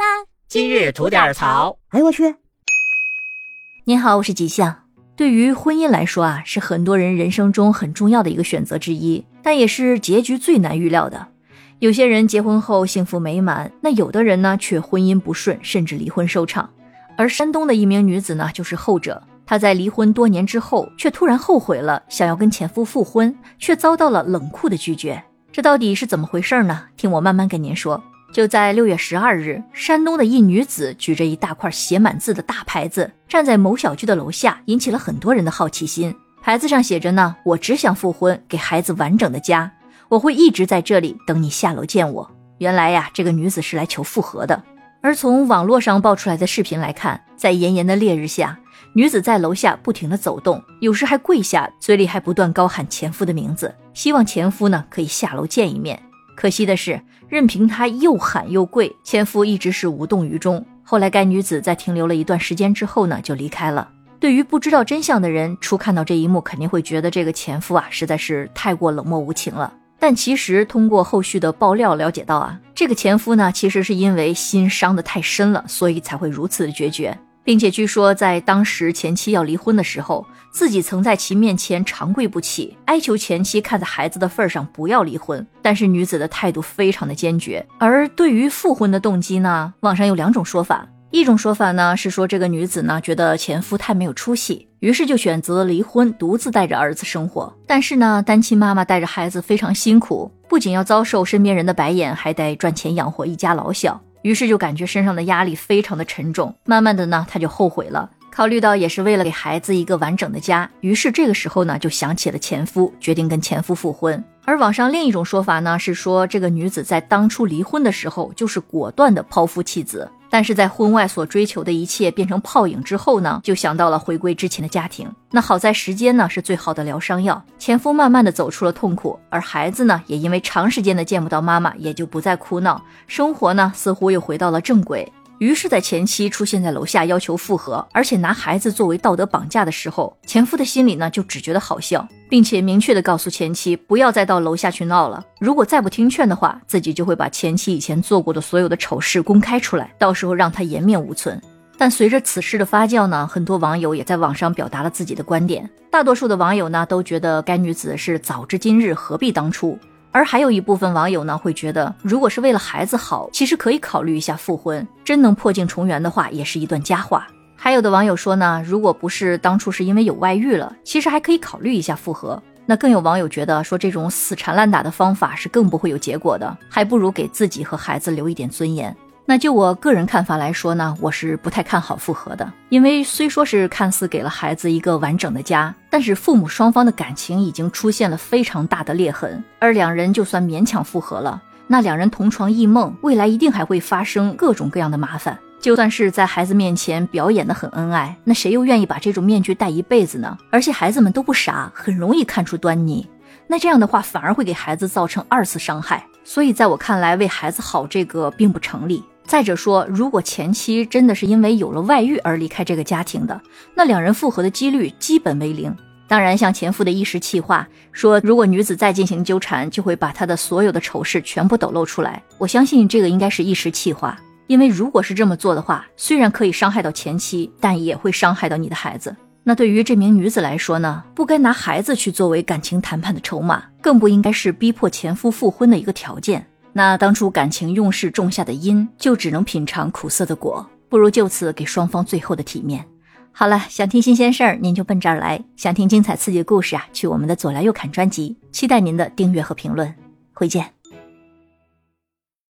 啦！今日吐点槽。哎呦我去！您好，我是吉祥。对于婚姻来说啊，是很多人人生中很重要的一个选择之一，但也是结局最难预料的。有些人结婚后幸福美满，那有的人呢却婚姻不顺，甚至离婚收场。而山东的一名女子呢，就是后者。她在离婚多年之后，却突然后悔了，想要跟前夫复婚，却遭到了冷酷的拒绝。这到底是怎么回事呢？听我慢慢跟您说。就在六月十二日，山东的一女子举着一大块写满字的大牌子，站在某小区的楼下，引起了很多人的好奇心。牌子上写着呢：“我只想复婚，给孩子完整的家，我会一直在这里等你下楼见我。”原来呀，这个女子是来求复合的。而从网络上爆出来的视频来看，在炎炎的烈日下，女子在楼下不停的走动，有时还跪下，嘴里还不断高喊前夫的名字，希望前夫呢可以下楼见一面。可惜的是，任凭她又喊又跪，前夫一直是无动于衷。后来，该女子在停留了一段时间之后呢，就离开了。对于不知道真相的人，初看到这一幕，肯定会觉得这个前夫啊，实在是太过冷漠无情了。但其实通过后续的爆料了解到啊，这个前夫呢，其实是因为心伤得太深了，所以才会如此的决绝。并且据说，在当时前妻要离婚的时候，自己曾在其面前长跪不起，哀求前妻看在孩子的份上不要离婚。但是女子的态度非常的坚决。而对于复婚的动机呢，网上有两种说法。一种说法呢是说，这个女子呢觉得前夫太没有出息，于是就选择离婚，独自带着儿子生活。但是呢，单亲妈妈带着孩子非常辛苦，不仅要遭受身边人的白眼，还得赚钱养活一家老小。于是就感觉身上的压力非常的沉重，慢慢的呢，他就后悔了。考虑到也是为了给孩子一个完整的家，于是这个时候呢，就想起了前夫，决定跟前夫复婚。而网上另一种说法呢，是说这个女子在当初离婚的时候，就是果断的抛夫弃子。但是在婚外所追求的一切变成泡影之后呢，就想到了回归之前的家庭。那好在时间呢是最好的疗伤药，前夫慢慢的走出了痛苦，而孩子呢也因为长时间的见不到妈妈，也就不再哭闹，生活呢似乎又回到了正轨。于是，在前妻出现在楼下要求复合，而且拿孩子作为道德绑架的时候，前夫的心里呢就只觉得好笑，并且明确的告诉前妻不要再到楼下去闹了。如果再不听劝的话，自己就会把前妻以前做过的所有的丑事公开出来，到时候让他颜面无存。但随着此事的发酵呢，很多网友也在网上表达了自己的观点。大多数的网友呢都觉得该女子是早知今日何必当初。而还有一部分网友呢，会觉得如果是为了孩子好，其实可以考虑一下复婚。真能破镜重圆的话，也是一段佳话。还有的网友说呢，如果不是当初是因为有外遇了，其实还可以考虑一下复合。那更有网友觉得说，这种死缠烂打的方法是更不会有结果的，还不如给自己和孩子留一点尊严。那就我个人看法来说呢，我是不太看好复合的，因为虽说是看似给了孩子一个完整的家，但是父母双方的感情已经出现了非常大的裂痕，而两人就算勉强复合了，那两人同床异梦，未来一定还会发生各种各样的麻烦。就算是在孩子面前表演的很恩爱，那谁又愿意把这种面具戴一辈子呢？而且孩子们都不傻，很容易看出端倪，那这样的话反而会给孩子造成二次伤害。所以在我看来，为孩子好这个并不成立。再者说，如果前妻真的是因为有了外遇而离开这个家庭的，那两人复合的几率基本为零。当然，像前夫的一时气话，说如果女子再进行纠缠，就会把他的所有的丑事全部抖露出来。我相信这个应该是一时气话，因为如果是这么做的话，虽然可以伤害到前妻，但也会伤害到你的孩子。那对于这名女子来说呢，不该拿孩子去作为感情谈判的筹码，更不应该是逼迫前夫复婚的一个条件。那当初感情用事种下的因，就只能品尝苦涩的果，不如就此给双方最后的体面。好了，想听新鲜事儿，您就奔这儿来；想听精彩刺激的故事啊，去我们的左聊右侃专辑。期待您的订阅和评论，回见。